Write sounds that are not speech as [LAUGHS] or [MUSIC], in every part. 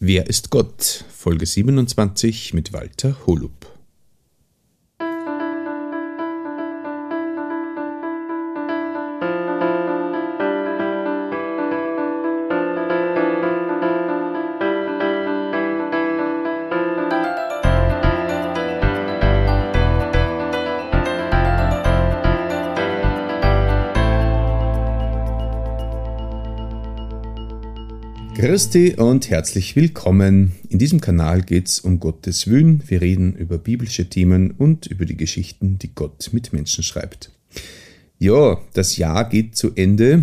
Wer ist Gott? Folge 27 mit Walter Holub. Christi und herzlich willkommen. In diesem Kanal geht es um Gottes Willen. Wir reden über biblische Themen und über die Geschichten, die Gott mit Menschen schreibt. Ja, das Jahr geht zu Ende.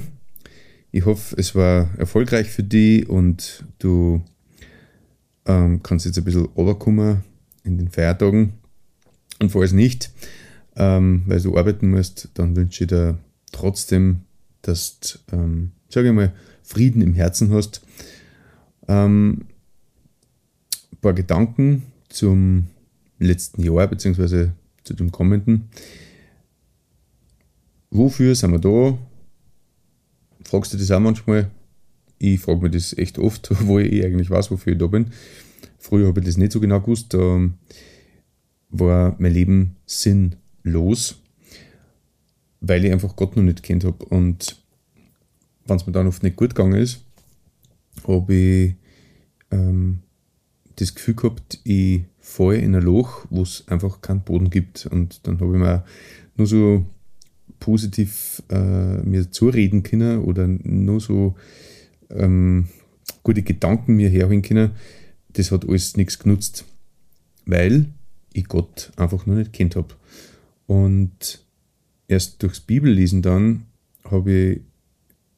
Ich hoffe, es war erfolgreich für dich und du ähm, kannst jetzt ein bisschen runterkommen in den Feiertagen. Und falls nicht, ähm, weil du arbeiten musst, dann wünsche ich dir trotzdem, dass ähm, sage ich mal, Frieden im Herzen hast. Ähm, ein paar Gedanken zum letzten Jahr bzw. zu dem kommenden. Wofür sind wir da? Fragst du das auch manchmal? Ich frage mich das echt oft, [LAUGHS] wo ich eigentlich weiß, wofür ich da bin. Früher habe ich das nicht so genau gewusst. Da war mein Leben sinnlos, weil ich einfach Gott noch nicht kennt habe. Und wenn es mir dann oft nicht gut gegangen ist, habe ich ähm, das Gefühl gehabt, ich falle in ein Loch, wo es einfach keinen Boden gibt. Und dann habe ich mir nur so positiv äh, mir zureden können oder nur so ähm, gute Gedanken mir herholen können. Das hat alles nichts genutzt, weil ich Gott einfach noch nicht kennt habe. Und erst durchs Bibellesen dann habe ich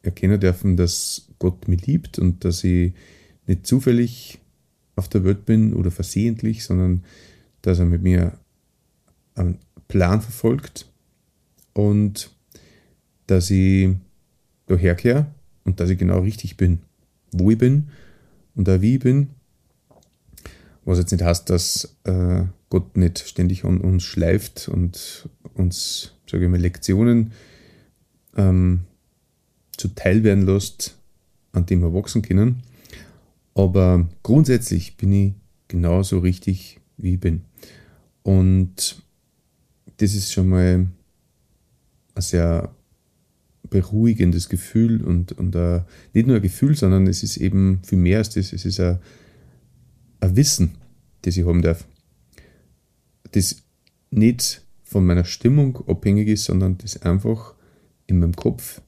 erkennen dürfen, dass Gott mich liebt und dass ich nicht zufällig auf der Welt bin oder versehentlich, sondern dass er mit mir einen Plan verfolgt und dass ich daherkehre und dass ich genau richtig bin, wo ich bin und auch wie ich bin. Was jetzt nicht heißt, dass äh, Gott nicht ständig an uns schleift und uns, sage ich mal, Lektionen ähm, zuteil werden lässt, an dem wir wachsen können. Aber grundsätzlich bin ich genauso richtig, wie ich bin. Und das ist schon mal ein sehr beruhigendes Gefühl und, und uh, nicht nur ein Gefühl, sondern es ist eben viel mehr als das. Es ist ein, ein Wissen, das ich haben darf. Das nicht von meiner Stimmung abhängig ist, sondern das einfach in meinem Kopf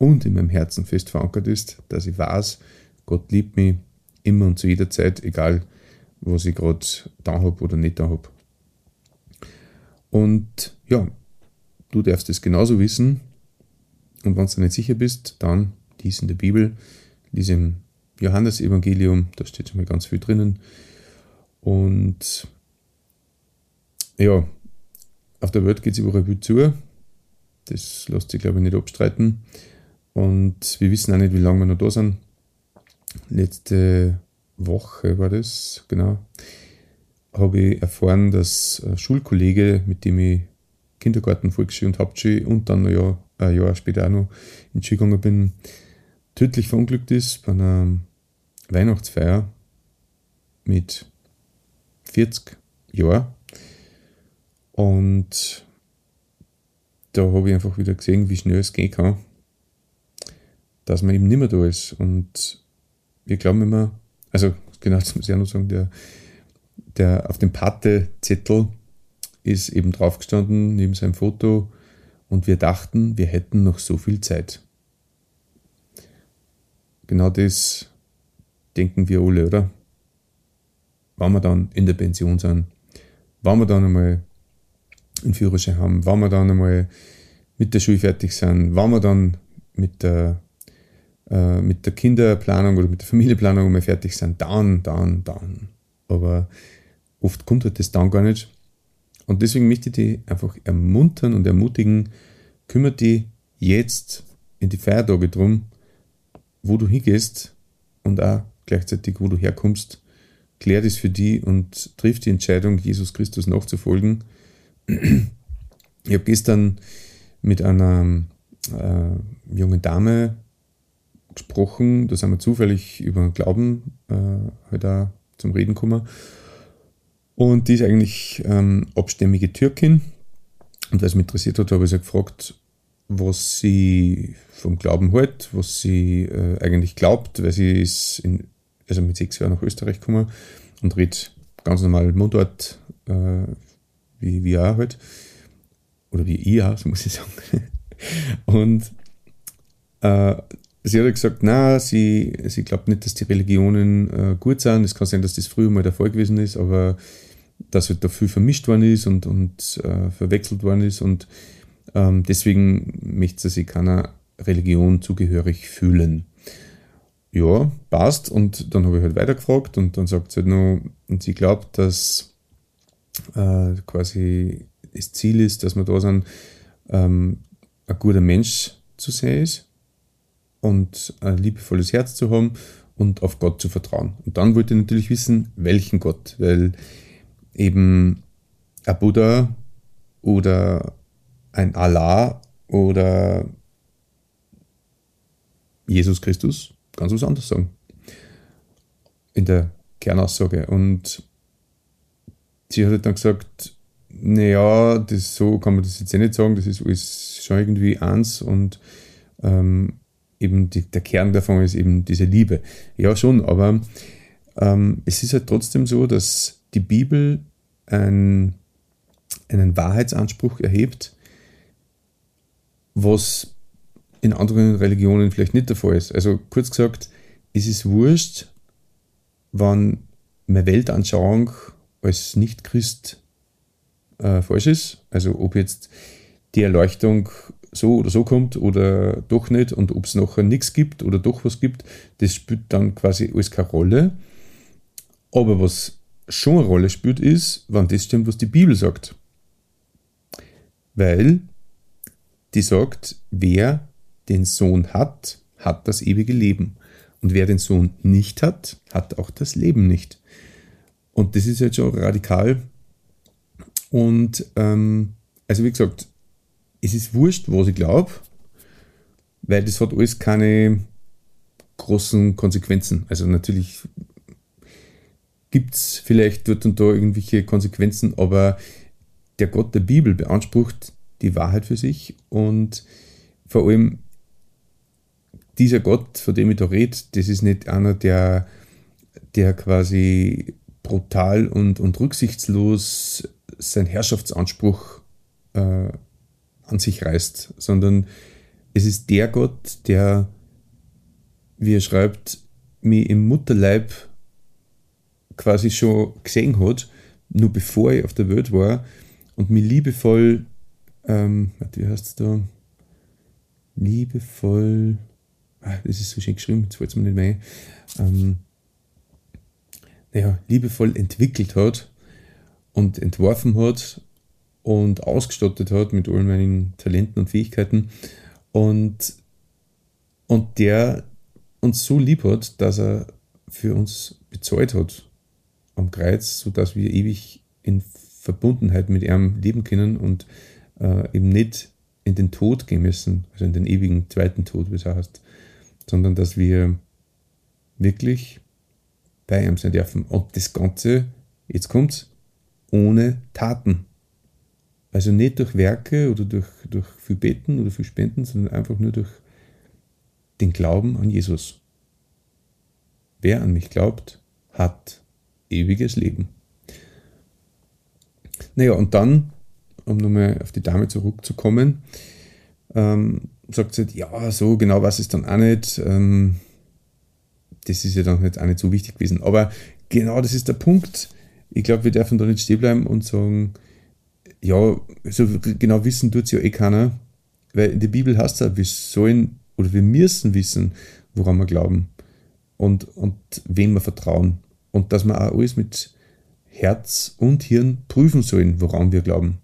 und in meinem Herzen fest verankert ist, dass ich weiß, Gott liebt mich immer und zu jeder Zeit, egal was ich gerade da habe oder nicht da habe. Und ja, du darfst es genauso wissen. Und wenn du nicht sicher bist, dann dies in der Bibel, lies im Johannesevangelium, da steht schon mal ganz viel drinnen. Und ja, auf der Welt geht es überall viel zu. Das lässt sich, glaube ich, nicht abstreiten. Und wir wissen auch nicht, wie lange wir noch da sind. Letzte Woche war das, genau, habe ich erfahren, dass ein Schulkollege, mit dem ich Kindergarten, Volksschule und Hauptschule und dann ein Jahr, ein Jahr später auch noch in Schule gegangen bin, tödlich verunglückt ist bei einer Weihnachtsfeier mit 40 Jahren. Und da habe ich einfach wieder gesehen, wie schnell es gehen kann dass man eben nicht mehr da ist. Und wir glauben immer, also genau, [LAUGHS] das muss ich auch noch sagen, der, der auf dem Pate-Zettel ist eben draufgestanden, neben seinem Foto, und wir dachten, wir hätten noch so viel Zeit. Genau das denken wir alle, oder? Wenn wir dann in der Pension sind, wenn wir dann einmal einen Führerschein haben, wenn wir dann einmal mit der Schule fertig sind, wenn wir dann mit der äh, mit der Kinderplanung oder mit der Familienplanung einmal fertig sind, dann, dann, dann. Aber oft kommt halt das dann gar nicht. Und deswegen möchte ich dich einfach ermuntern und ermutigen, kümmere dich jetzt in die Feiertage drum, wo du hingehst und auch gleichzeitig, wo du herkommst. Klär das für dich und triff die Entscheidung, Jesus Christus nachzufolgen. Ich habe gestern mit einer äh, jungen Dame gesprochen, da sind wir zufällig über Glauben äh, halt auch zum Reden gekommen. Und die ist eigentlich ähm, abstämmige Türkin. Und es mich interessiert hat, habe ich sie gefragt, was sie vom Glauben hält, was sie äh, eigentlich glaubt, weil sie ist in, also mit sechs Jahren nach Österreich gekommen und redet ganz normal Mundart, äh, wie wir auch halt. Oder wie ich auch, so muss ich sagen. [LAUGHS] und äh, sie hat gesagt, na, sie, sie glaubt nicht, dass die Religionen äh, gut sind. Es kann sein, dass das früher mal der Fall gewesen ist, aber dass halt da viel vermischt worden ist und, und äh, verwechselt worden ist und ähm, deswegen möchte sie sich keiner Religion zugehörig fühlen. Ja, passt. Und dann habe ich halt weitergefragt und dann sagt sie halt noch, und sie glaubt, dass äh, quasi das Ziel ist, dass man da sind, ähm, ein guter Mensch zu sein ist und ein liebevolles Herz zu haben und auf Gott zu vertrauen. Und dann wollte ich natürlich wissen, welchen Gott, weil eben ein Buddha oder ein Allah oder Jesus Christus ganz was anderes sagen. In der Kernaussage. Und sie hat dann gesagt, naja, das, so kann man das jetzt eh nicht sagen, das ist alles schon irgendwie eins und ähm, eben die, der Kern davon ist eben diese Liebe. Ja, schon, aber ähm, es ist halt trotzdem so, dass die Bibel ein, einen Wahrheitsanspruch erhebt, was in anderen Religionen vielleicht nicht der Fall ist. Also kurz gesagt, es ist wurscht, wann meine Weltanschauung als Nicht-Christ äh, falsch ist. Also ob jetzt die Erleuchtung so oder so kommt oder doch nicht und ob es nachher nichts gibt oder doch was gibt, das spielt dann quasi alles keine Rolle. Aber was schon eine Rolle spielt, ist, wann das stimmt, was die Bibel sagt. Weil die sagt, wer den Sohn hat, hat das ewige Leben. Und wer den Sohn nicht hat, hat auch das Leben nicht. Und das ist jetzt schon radikal. Und ähm, also wie gesagt, es ist wurscht, was ich glaube, weil das hat alles keine großen Konsequenzen. Also natürlich gibt es vielleicht dort und da irgendwelche Konsequenzen, aber der Gott der Bibel beansprucht die Wahrheit für sich und vor allem dieser Gott, von dem ich da rede, das ist nicht einer, der, der quasi brutal und, und rücksichtslos seinen Herrschaftsanspruch äh, an sich reißt, sondern es ist der Gott, der, wie er schreibt, mich im Mutterleib quasi schon gesehen hat, nur bevor ich auf der Welt war und mich liebevoll, ähm, wie heißt es da? Liebevoll, ah, das ist so schön geschrieben, jetzt fällt es mir nicht mehr ähm, naja, liebevoll entwickelt hat und entworfen hat und ausgestattet hat mit all meinen Talenten und Fähigkeiten und, und der uns so lieb hat, dass er für uns bezahlt hat am Kreuz, sodass wir ewig in Verbundenheit mit ihm leben können und äh, eben nicht in den Tod gehen müssen, also in den ewigen zweiten Tod, wie es heißt, sondern dass wir wirklich bei ihm sein dürfen. Und das Ganze, jetzt kommt's, ohne Taten. Also nicht durch Werke oder durch, durch viel Beten oder viel Spenden, sondern einfach nur durch den Glauben an Jesus. Wer an mich glaubt, hat ewiges Leben. Naja, und dann, um nochmal auf die Dame zurückzukommen, ähm, sagt sie, ja, so genau was ist dann auch nicht. Ähm, das ist ja dann jetzt auch nicht so wichtig gewesen. Aber genau das ist der Punkt. Ich glaube, wir dürfen da nicht stehen bleiben und sagen, ja, so genau wissen tut es ja eh keiner. Weil in der Bibel heißt es ja, wir sollen oder wir müssen wissen, woran wir glauben und, und wem wir vertrauen und dass wir auch alles mit Herz und Hirn prüfen sollen, woran wir glauben.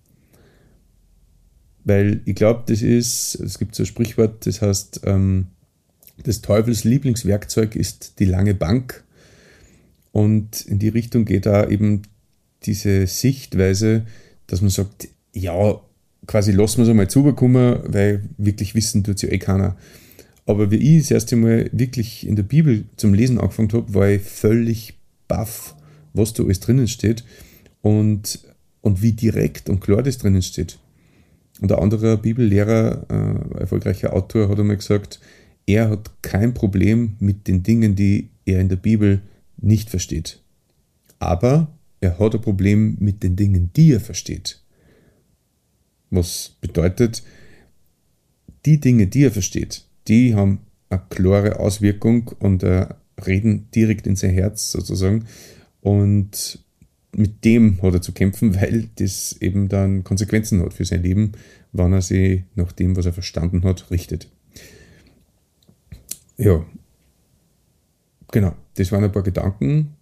Weil ich glaube, das ist, es gibt so ein Sprichwort, das heißt, ähm, des Teufels Lieblingswerkzeug ist die lange Bank. Und in die Richtung geht da eben diese Sichtweise, dass man sagt, ja, quasi lassen wir es einmal zubekommen, weil wirklich wissen tut es ja eh keiner. Aber wie ich das erste Mal wirklich in der Bibel zum Lesen angefangen habe, war ich völlig baff, was da alles drinnen steht und, und wie direkt und klar das drinnen steht. Und ein anderer Bibellehrer, äh, erfolgreicher Autor, hat einmal gesagt, er hat kein Problem mit den Dingen, die er in der Bibel nicht versteht. Aber er hat ein Problem mit den Dingen, die er versteht. Was bedeutet, die Dinge, die er versteht, die haben eine klare Auswirkung und äh, reden direkt in sein Herz sozusagen. Und mit dem hat er zu kämpfen, [LAUGHS] weil das eben dann Konsequenzen hat für sein Leben, wann er sich nach dem, was er verstanden hat, richtet. Ja, genau, das waren ein paar Gedanken.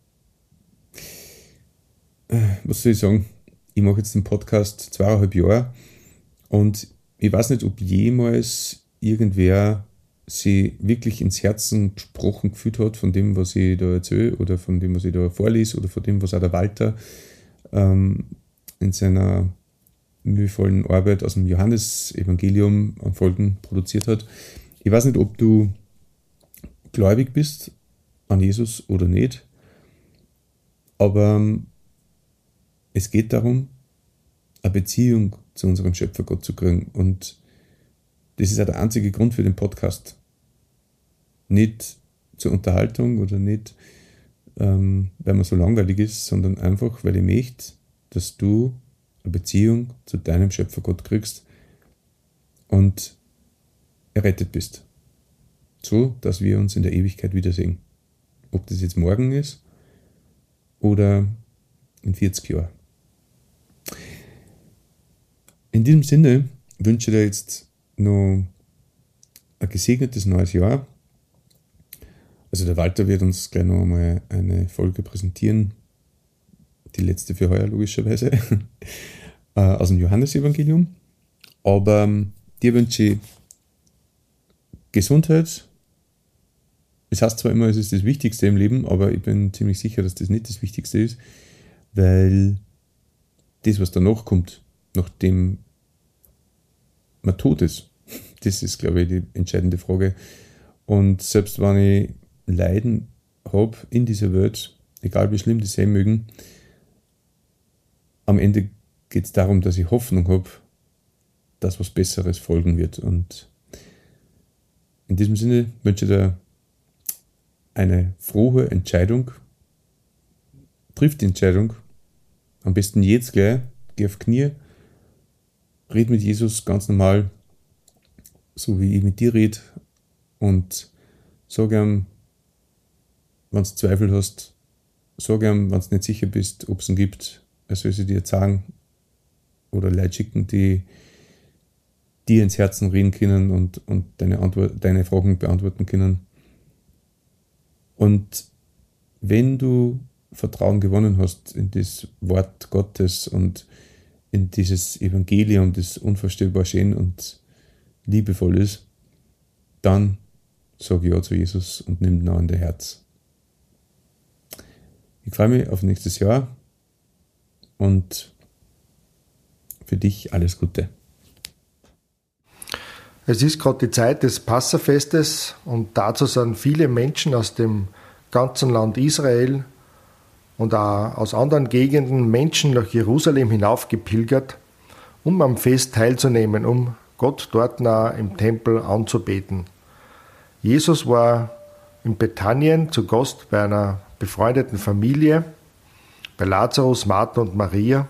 Was soll ich sagen? Ich mache jetzt den Podcast zweieinhalb Jahre und ich weiß nicht, ob jemals irgendwer sie wirklich ins Herzen gesprochen gefühlt hat von dem, was ich da erzähle oder von dem, was ich da vorlese oder von dem, was auch der Walter ähm, in seiner mühevollen Arbeit aus dem Johannesevangelium an Folgen produziert hat. Ich weiß nicht, ob du gläubig bist an Jesus oder nicht, aber ähm, es geht darum, eine Beziehung zu unserem Schöpfer Gott zu kriegen und das ist ja der einzige Grund für den Podcast. Nicht zur Unterhaltung oder nicht, ähm, weil man so langweilig ist, sondern einfach, weil ich möchte, dass du eine Beziehung zu deinem Schöpfer Gott kriegst und errettet bist. So, dass wir uns in der Ewigkeit wiedersehen. Ob das jetzt morgen ist oder in 40 Jahren. In diesem Sinne wünsche ich dir jetzt noch ein gesegnetes neues Jahr. Also der Walter wird uns gleich noch einmal eine Folge präsentieren, die letzte für heuer logischerweise, [LAUGHS] äh, aus dem Johannesevangelium. Aber ähm, dir wünsche ich Gesundheit. Es heißt zwar immer, es ist das Wichtigste im Leben, aber ich bin ziemlich sicher, dass das nicht das Wichtigste ist, weil das, was danach kommt, nachdem man tot ist? Das ist, glaube ich, die entscheidende Frage. Und selbst wenn ich Leiden habe in dieser Welt, egal wie schlimm die sein mögen, am Ende geht es darum, dass ich Hoffnung habe, dass was Besseres folgen wird. Und in diesem Sinne wünsche ich dir eine frohe Entscheidung. Trifft die Entscheidung. Am besten jetzt gleich. Geh auf Knie red mit Jesus ganz normal, so wie ich mit dir rede und sag ihm, wenn du Zweifel hast, sag ihm, wenn du nicht sicher bist, ob es ihn gibt, er soll sie dir sagen oder Leute schicken, die dir ins Herzen reden können und, und deine, Antwort, deine Fragen beantworten können. Und wenn du Vertrauen gewonnen hast in das Wort Gottes und in dieses Evangelium, das unvorstellbar schön und liebevoll ist, dann sage Ja zu Jesus und nimm ihn an dein Herz. Ich freue mich auf nächstes Jahr und für dich alles Gute. Es ist gerade die Zeit des Passafestes und dazu sind viele Menschen aus dem ganzen Land Israel und auch aus anderen Gegenden Menschen nach Jerusalem hinaufgepilgert, um am Fest teilzunehmen, um Gott dort nah im Tempel anzubeten. Jesus war in Bethanien zu Gast bei einer befreundeten Familie, bei Lazarus, Martha und Maria,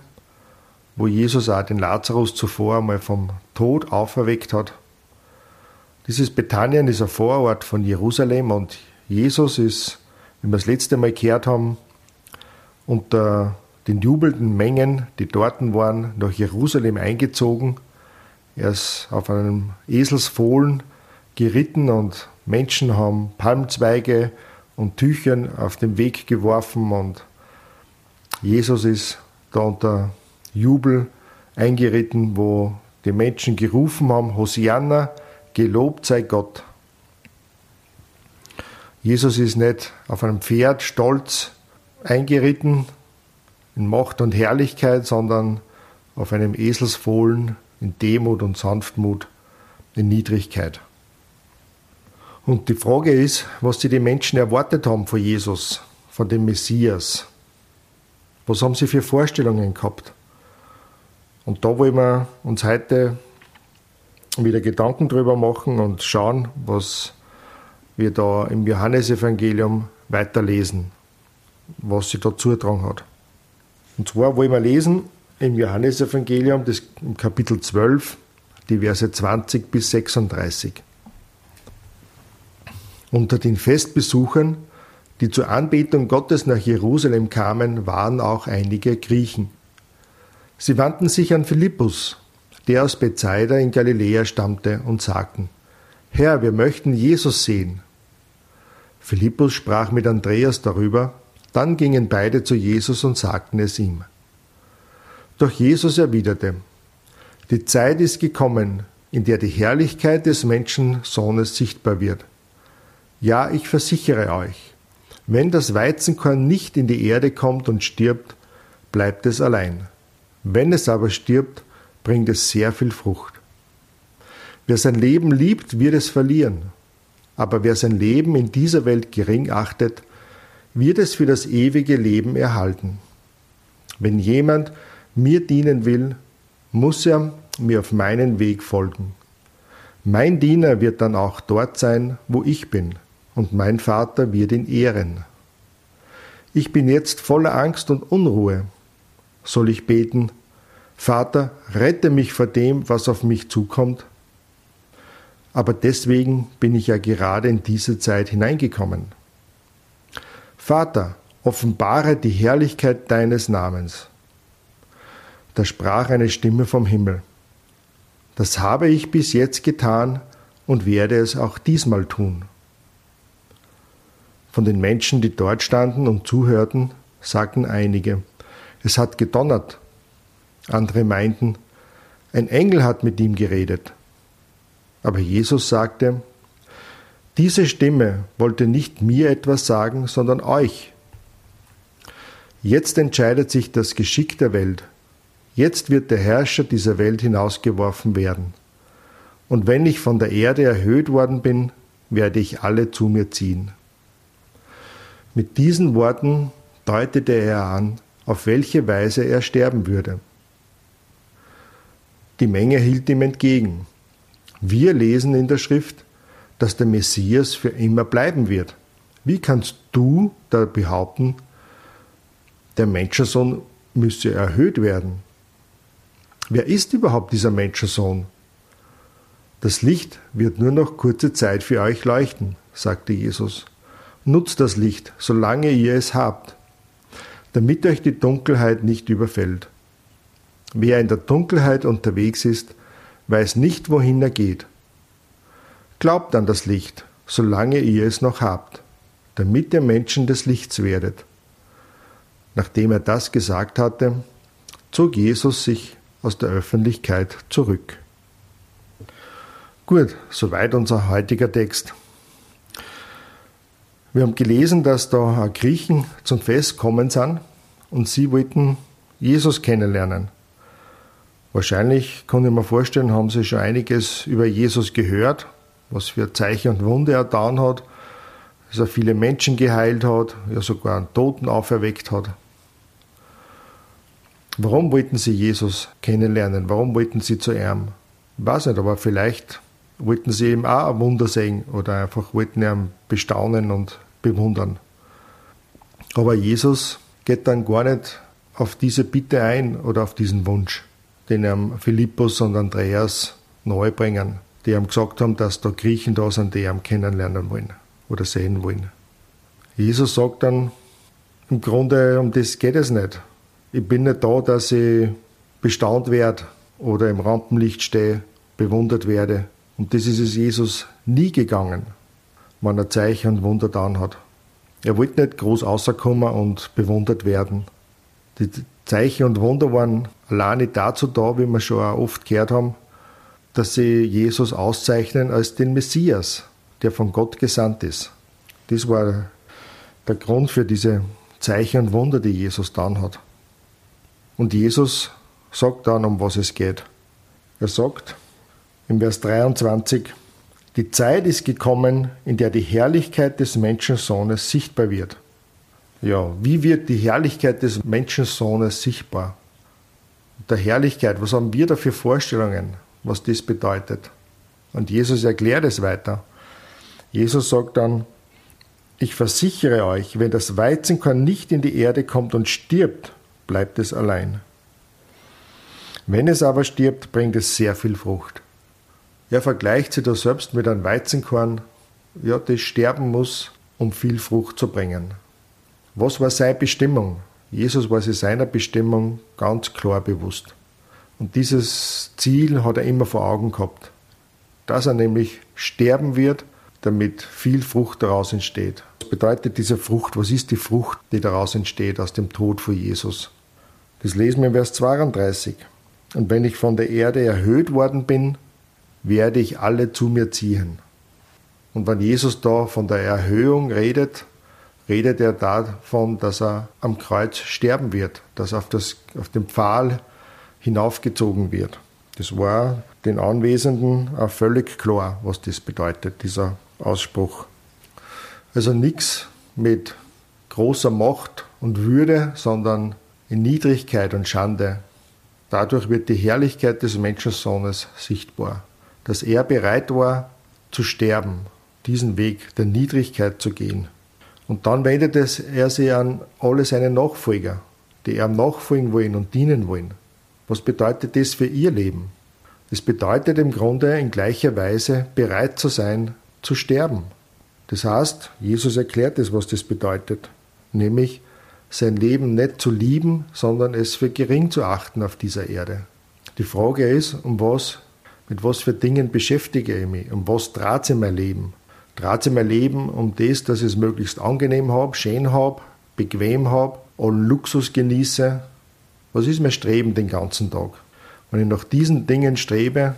wo Jesus auch den Lazarus zuvor einmal vom Tod auferweckt hat. Dieses Bethanien ist ein Vorort von Jerusalem und Jesus ist, wie wir das letzte Mal gehört haben, unter den jubelnden Mengen, die dort waren, nach Jerusalem eingezogen. Er ist auf einem Eselsfohlen geritten und Menschen haben Palmzweige und Tüchern auf den Weg geworfen und Jesus ist da unter Jubel eingeritten, wo die Menschen gerufen haben, Hosianna, gelobt sei Gott. Jesus ist nicht auf einem Pferd stolz eingeritten in Macht und Herrlichkeit, sondern auf einem Eselsfohlen in Demut und Sanftmut, in Niedrigkeit. Und die Frage ist, was sie die Menschen erwartet haben von Jesus, von dem Messias. Was haben sie für Vorstellungen gehabt? Und da wollen wir uns heute wieder Gedanken drüber machen und schauen, was wir da im Johannesevangelium weiterlesen, was sie da zutragen hat. Und zwar wollen wir lesen im Johannesevangelium, das Kapitel 12, die Verse 20 bis 36. Unter den Festbesuchern, die zur Anbetung Gottes nach Jerusalem kamen, waren auch einige Griechen. Sie wandten sich an Philippus, der aus Bethsaida in Galiläa stammte, und sagten: Herr, wir möchten Jesus sehen. Philippus sprach mit Andreas darüber, dann gingen beide zu Jesus und sagten es ihm. Doch Jesus erwiderte: Die Zeit ist gekommen, in der die Herrlichkeit des Menschensohnes sichtbar wird. Ja, ich versichere euch, wenn das Weizenkorn nicht in die Erde kommt und stirbt, bleibt es allein. Wenn es aber stirbt, bringt es sehr viel Frucht. Wer sein Leben liebt, wird es verlieren. Aber wer sein Leben in dieser Welt gering achtet, wird es für das ewige Leben erhalten. Wenn jemand mir dienen will, muss er mir auf meinen Weg folgen. Mein Diener wird dann auch dort sein, wo ich bin und mein Vater wird ihn ehren. Ich bin jetzt voller Angst und Unruhe. Soll ich beten, Vater, rette mich vor dem, was auf mich zukommt? Aber deswegen bin ich ja gerade in diese Zeit hineingekommen. Vater, offenbare die Herrlichkeit deines Namens. Da sprach eine Stimme vom Himmel. Das habe ich bis jetzt getan und werde es auch diesmal tun. Von den Menschen, die dort standen und zuhörten, sagten einige, es hat gedonnert. Andere meinten, ein Engel hat mit ihm geredet. Aber Jesus sagte, diese Stimme wollte nicht mir etwas sagen, sondern euch. Jetzt entscheidet sich das Geschick der Welt. Jetzt wird der Herrscher dieser Welt hinausgeworfen werden. Und wenn ich von der Erde erhöht worden bin, werde ich alle zu mir ziehen. Mit diesen Worten deutete er an, auf welche Weise er sterben würde. Die Menge hielt ihm entgegen. Wir lesen in der Schrift, dass der Messias für immer bleiben wird. Wie kannst du da behaupten, der Menschensohn müsse erhöht werden? Wer ist überhaupt dieser Menschensohn? Das Licht wird nur noch kurze Zeit für euch leuchten, sagte Jesus. Nutzt das Licht, solange ihr es habt, damit euch die Dunkelheit nicht überfällt. Wer in der Dunkelheit unterwegs ist, weiß nicht, wohin er geht. Glaubt an das Licht, solange ihr es noch habt, damit ihr Menschen des Lichts werdet. Nachdem er das gesagt hatte, zog Jesus sich aus der Öffentlichkeit zurück. Gut, soweit unser heutiger Text. Wir haben gelesen, dass da Griechen zum Fest kommen sind und sie wollten Jesus kennenlernen. Wahrscheinlich, kann ich mir vorstellen, haben sie schon einiges über Jesus gehört, was für Zeichen und Wunder er getan hat, dass er viele Menschen geheilt hat, ja sogar einen Toten auferweckt hat. Warum wollten sie Jesus kennenlernen? Warum wollten sie zu ihm? Ich weiß nicht, aber vielleicht wollten sie ihm auch ein Wunder sehen oder einfach wollten ihn bestaunen und bewundern. Aber Jesus geht dann gar nicht auf diese Bitte ein oder auf diesen Wunsch, den ihm Philippus und Andreas neu bringen, die ihm gesagt haben, dass da Griechen da sind, die ihn kennenlernen wollen oder sehen wollen. Jesus sagt dann, im Grunde um das geht es nicht. Ich bin nicht da, dass ich bestaunt werde oder im Rampenlicht stehe, bewundert werde. Und das ist es Jesus nie gegangen wenn er Zeichen und Wunder getan hat. Er wollte nicht groß rauskommen und bewundert werden. Die Zeichen und Wunder waren alleine dazu da, wie wir schon auch oft gehört haben, dass sie Jesus auszeichnen als den Messias, der von Gott gesandt ist. Das war der Grund für diese Zeichen und Wunder, die Jesus dann hat. Und Jesus sagt dann, um was es geht. Er sagt im Vers 23, Die Zeit ist gekommen, in der die Herrlichkeit des Menschensohnes sichtbar wird. Ja, wie wird die Herrlichkeit des Menschensohnes sichtbar? Der Herrlichkeit, was haben wir da für Vorstellungen, was das bedeutet? Und Jesus erklärt es weiter. Jesus sagt dann, ich versichere euch, wenn das Weizenkorn nicht in die Erde kommt und stirbt, bleibt es allein. Wenn es aber stirbt, bringt es sehr viel Frucht. Er vergleicht sich da selbst mit einem Weizenkorn, ja, das sterben muss, um viel Frucht zu bringen. Was war seine Bestimmung? Jesus war sich seiner Bestimmung ganz klar bewusst. Und dieses Ziel hat er immer vor Augen gehabt. Dass er nämlich sterben wird, damit viel Frucht daraus entsteht. Was bedeutet diese Frucht? Was ist die Frucht, die daraus entsteht aus dem Tod von Jesus? Das lesen wir in Vers 32. Und wenn ich von der Erde erhöht worden bin, werde ich alle zu mir ziehen. Und wenn Jesus da von der Erhöhung redet, redet er davon, dass er am Kreuz sterben wird, dass auf, das, auf den Pfahl hinaufgezogen wird. Das war den Anwesenden auch völlig klar, was das bedeutet, dieser Ausspruch. Also nichts mit großer Macht und Würde, sondern in Niedrigkeit und Schande. Dadurch wird die Herrlichkeit des Menschensohnes sichtbar dass er bereit war zu sterben, diesen Weg der Niedrigkeit zu gehen. Und dann wendet er sich an alle seine Nachfolger, die ihm nachfolgen wollen und dienen wollen. Was bedeutet das für ihr Leben? Es bedeutet im Grunde in gleicher Weise bereit zu sein, zu sterben. Das heißt, Jesus erklärt es, was das bedeutet, nämlich sein Leben nicht zu lieben, sondern es für gering zu achten auf dieser Erde. Die Frage ist, um was mit was für Dingen beschäftige ich mich? Um was dreht sich mein Leben? Dreht sich mein Leben um das, dass ich es möglichst angenehm habe, schön habe, bequem habe, allen Luxus genieße? Was ist mein Streben den ganzen Tag? Wenn ich nach diesen Dingen strebe,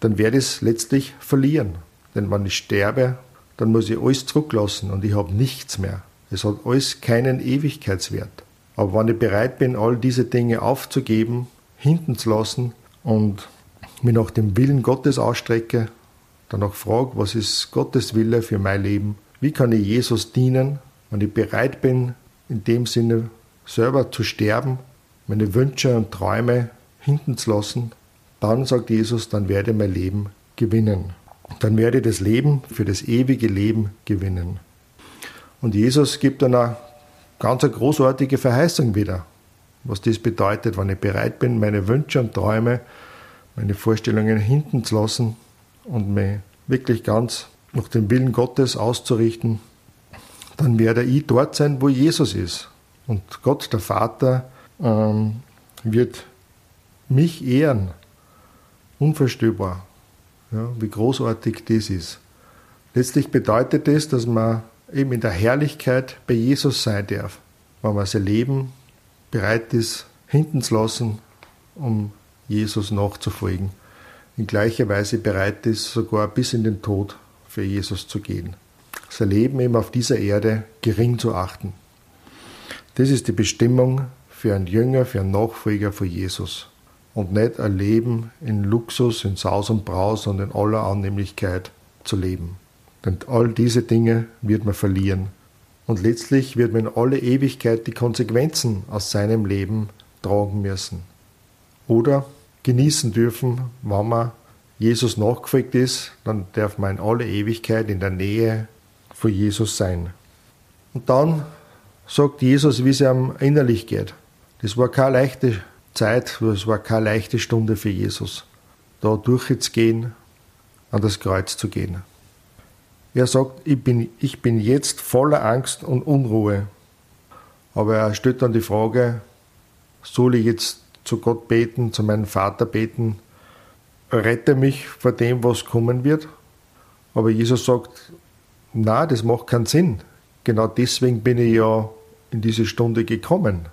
dann werde ich es letztlich verlieren. Denn wenn ich sterbe, dann muss ich alles zurücklassen und ich habe nichts mehr. Es hat alles keinen Ewigkeitswert. Aber wenn ich bereit bin, all diese Dinge aufzugeben, hinten zu lassen und mich nach dem Willen Gottes ausstrecke, danach frage, was ist Gottes Wille für mein Leben, wie kann ich Jesus dienen, wenn ich bereit bin, in dem Sinne selber zu sterben, meine Wünsche und Träume hinten zu lassen, dann sagt Jesus, dann werde ich mein Leben gewinnen. Dann werde ich das Leben für das ewige Leben gewinnen. Und Jesus gibt dann eine ganz großartige Verheißung wieder, was das bedeutet, wenn ich bereit bin, meine Wünsche und Träume meine Vorstellungen hinten zu lassen und mich wirklich ganz nach dem Willen Gottes auszurichten, dann werde ich dort sein, wo Jesus ist. Und Gott, der Vater, ähm, wird mich ehren. Unvorstellbar, ja, wie großartig das ist. Letztlich bedeutet das, dass man eben in der Herrlichkeit bei Jesus sein darf, wenn man sein Leben bereit ist, hinten zu lassen, um Jesus nachzufolgen, in gleicher Weise bereit ist, sogar bis in den Tod für Jesus zu gehen. Sein Leben eben auf dieser Erde gering zu achten. Das ist die Bestimmung für einen Jünger, für einen Nachfolger von Jesus. Und nicht ein Leben in Luxus, in Saus und Braus und in aller Annehmlichkeit zu leben. Denn all diese Dinge wird man verlieren. Und letztlich wird man in alle Ewigkeit die Konsequenzen aus seinem Leben tragen müssen. Oder genießen dürfen, wenn man Jesus nachgefolgt ist, dann darf man in alle Ewigkeit in der Nähe von Jesus sein. Und dann sagt Jesus, wie es ihm innerlich geht. Das war keine leichte Zeit, das war keine leichte Stunde für Jesus, da durchzugehen, an das Kreuz zu gehen. Er sagt, ich bin, ich bin jetzt voller Angst und Unruhe. Aber er stellt dann die Frage, soll ich jetzt zu Gott beten, zu meinem Vater beten, rette mich vor dem, was kommen wird. Aber Jesus sagt, na, das macht keinen Sinn. Genau deswegen bin ich ja in diese Stunde gekommen.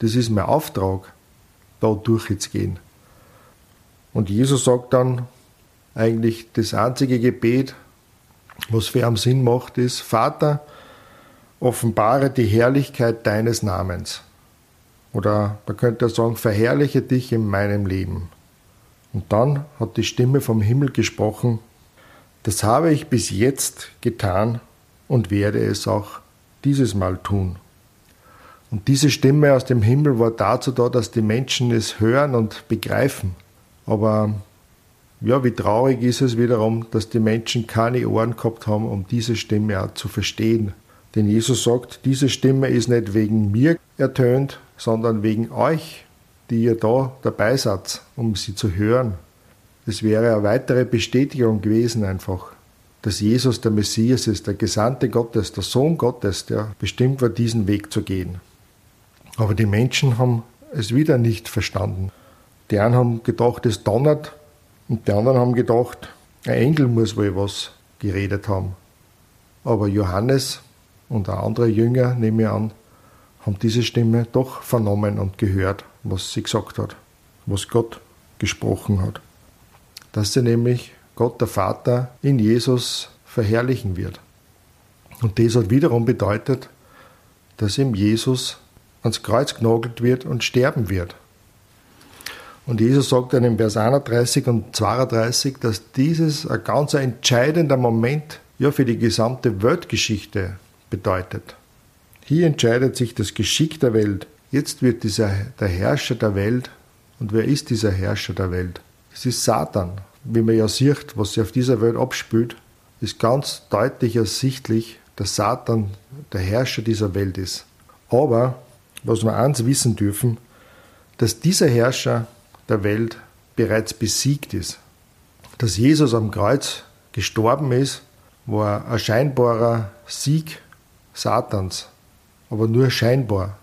Das ist mein Auftrag, da durchzugehen. Und Jesus sagt dann eigentlich das einzige Gebet, was für ihn Sinn macht, ist, Vater, offenbare die Herrlichkeit deines Namens. Oder man könnte sagen, verherrliche dich in meinem Leben. Und dann hat die Stimme vom Himmel gesprochen, Das habe ich bis jetzt getan und werde es auch dieses Mal tun. Und diese Stimme aus dem Himmel war dazu da, dass die Menschen es hören und begreifen. Aber ja, wie traurig ist es wiederum, dass die Menschen keine Ohren gehabt haben, um diese Stimme auch zu verstehen. Denn Jesus sagt, diese Stimme ist nicht wegen mir ertönt, sondern wegen euch, die ihr da dabei seid, um sie zu hören. Das wäre eine weitere Bestätigung gewesen einfach, dass Jesus der Messias ist, der Gesandte Gottes, der Sohn Gottes, der bestimmt war, diesen Weg zu gehen. Aber die Menschen haben es wieder nicht verstanden. Die einen haben gedacht, es donnert und die anderen haben gedacht, ein Engel muss wohl was geredet haben. Aber Johannes und auch andere Jünger, nehme ich an, haben diese Stimme doch vernommen und gehört, was sie gesagt hat, was Gott gesprochen hat dass sie nämlich Gott der Vater in Jesus verherrlichen wird. Und das hat wiederum bedeutet, dass ihm Jesus ans Kreuz genagelt wird und sterben wird. Und Jesus sagt dann in Vers 31 und 32, dass dieses ein ganz entscheidender Moment ja für die gesamte Weltgeschichte bedeutet. Hier entscheidet sich das Geschick der Welt. Jetzt wird dieser der Herrscher der Welt. Und wer ist dieser Herrscher der Welt? Es ist Satan. Wie man ja sieht, was sich auf dieser Welt abspielt, ist ganz deutlich ersichtlich, dass Satan der Herrscher dieser Welt ist. Aber, was wir eins wissen dürfen, dass dieser Herrscher der Welt bereits besiegt ist. Dass Jesus am Kreuz gestorben ist, war ein scheinbarer Sieg Satans, aber nur scheinbar.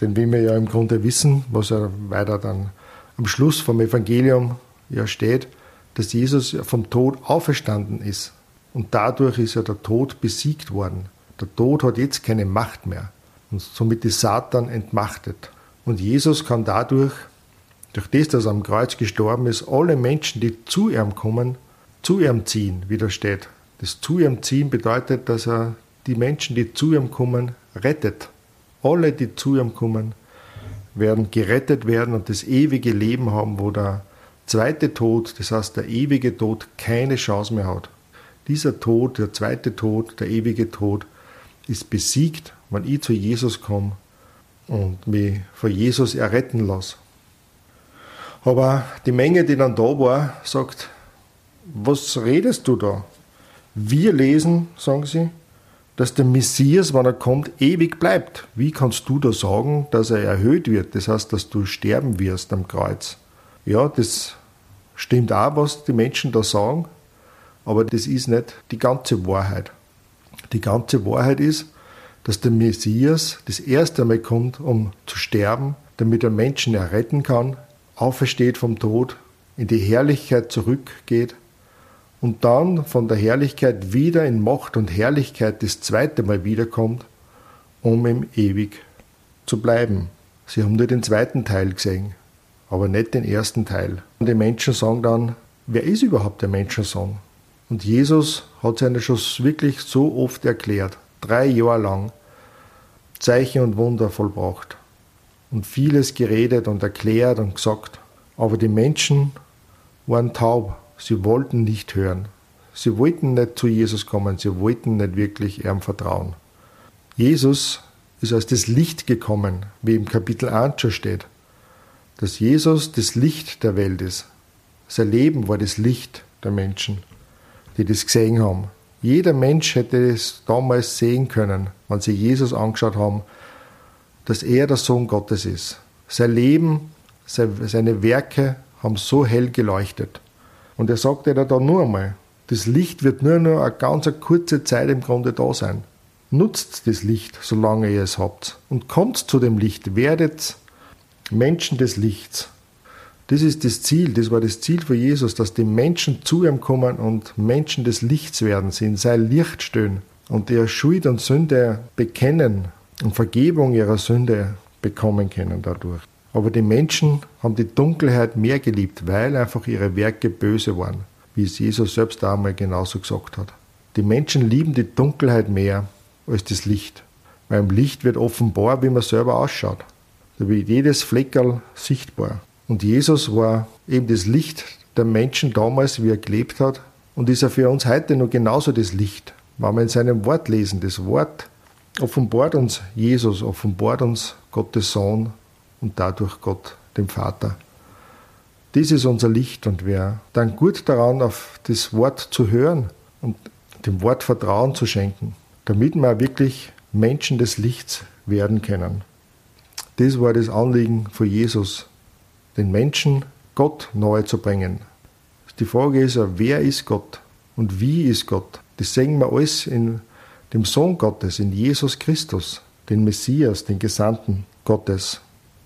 Denn wie wir ja im Grunde wissen, was er weiter dann am Schluss vom Evangelium ja steht, dass Jesus vom Tod auferstanden ist. Und dadurch ist ja der Tod besiegt worden. Der Tod hat jetzt keine Macht mehr. Und somit ist Satan entmachtet. Und Jesus kann dadurch, durch das, dass er am Kreuz gestorben ist, alle Menschen, die zu ihm kommen, zu ihm ziehen, wie da steht. Das zu ihm ziehen bedeutet, dass er die Menschen, die zu ihm kommen, rettet. Alle, die zu ihm kommen, werden gerettet werden und das ewige Leben haben, wo der zweite Tod, das heißt der ewige Tod, keine Chance mehr hat. Dieser Tod, der zweite Tod, der ewige Tod, ist besiegt, wenn ich zu Jesus komme und mich von Jesus erretten lasse. Aber die Menge, die dann da war, sagt, was redest du da? Wir lesen, sagen sie, dass der Messias, wenn er kommt, ewig bleibt. Wie kannst du da sagen, dass er erhöht wird? Das heißt, dass du sterben wirst am Kreuz. Ja, das stimmt auch, was die Menschen da sagen, aber das ist nicht die ganze Wahrheit. Die ganze Wahrheit ist, dass der Messias das erste Mal kommt, um zu sterben, damit er Menschen erretten kann, aufersteht vom Tod, in die Herrlichkeit zurückgeht und dann von der Herrlichkeit wieder in Macht und Herrlichkeit das zweite Mal wiederkommt, um ihm ewig zu bleiben. Sie haben nur den zweiten Teil gesehen aber nicht den ersten Teil. Und die Menschen sagen dann, wer ist überhaupt der Menschensohn? Und Jesus hat seine schon wirklich so oft erklärt, drei Jahre lang, Zeichen und Wunder vollbracht und vieles geredet und erklärt und gesagt. Aber die Menschen waren taub, sie wollten nicht hören. Sie wollten nicht zu Jesus kommen, sie wollten nicht wirklich ihm vertrauen. Jesus ist als das Licht gekommen, wie im Kapitel 1 schon steht dass Jesus das Licht der Welt ist. Sein Leben war das Licht der Menschen, die das gesehen haben. Jeder Mensch hätte es damals sehen können, wenn sie Jesus angeschaut haben, dass er der Sohn Gottes ist. Sein Leben, seine Werke haben so hell geleuchtet. Und er sagte da nur einmal, das Licht wird nur noch eine ganz kurze Zeit im Grunde da sein. Nutzt das Licht, solange ihr es habt. Und kommt zu dem Licht, werdet Menschen des Lichts. Das ist das Ziel, das war das Ziel für Jesus, dass die Menschen zu ihm kommen und Menschen des Lichts werden, sie in sein Licht stehen und ihre Schuld und Sünde bekennen und Vergebung ihrer Sünde bekommen können dadurch. Aber die Menschen haben die Dunkelheit mehr geliebt, weil einfach ihre Werke böse waren, wie es Jesus selbst einmal genauso gesagt hat. Die Menschen lieben die Dunkelheit mehr als das Licht, weil im Licht wird offenbar, wie man selber ausschaut. Da wird jedes Fleckerl sichtbar. Und Jesus war eben das Licht der Menschen damals, wie er gelebt hat, und ist er für uns heute noch genauso das Licht. Wenn wir in seinem Wort lesen, das Wort offenbart uns Jesus, offenbart uns Gottes Sohn und dadurch Gott, dem Vater. Dies ist unser Licht und wir dann gut daran, auf das Wort zu hören und dem Wort Vertrauen zu schenken, damit wir wirklich Menschen des Lichts werden können. Das war das Anliegen von Jesus, den Menschen Gott nahe zu bringen. Die Frage ist ja, wer ist Gott und wie ist Gott? Das sehen wir alles in dem Sohn Gottes, in Jesus Christus, den Messias, den Gesandten Gottes.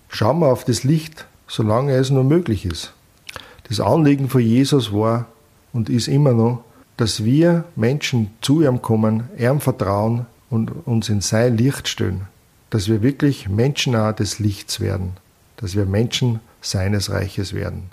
Schauen wir auf das Licht, solange es nur möglich ist. Das Anliegen von Jesus war und ist immer noch, dass wir Menschen zu ihm kommen, ihm vertrauen und uns in sein Licht stellen. Dass wir wirklich Menschen des Lichts werden. Dass wir Menschen seines Reiches werden.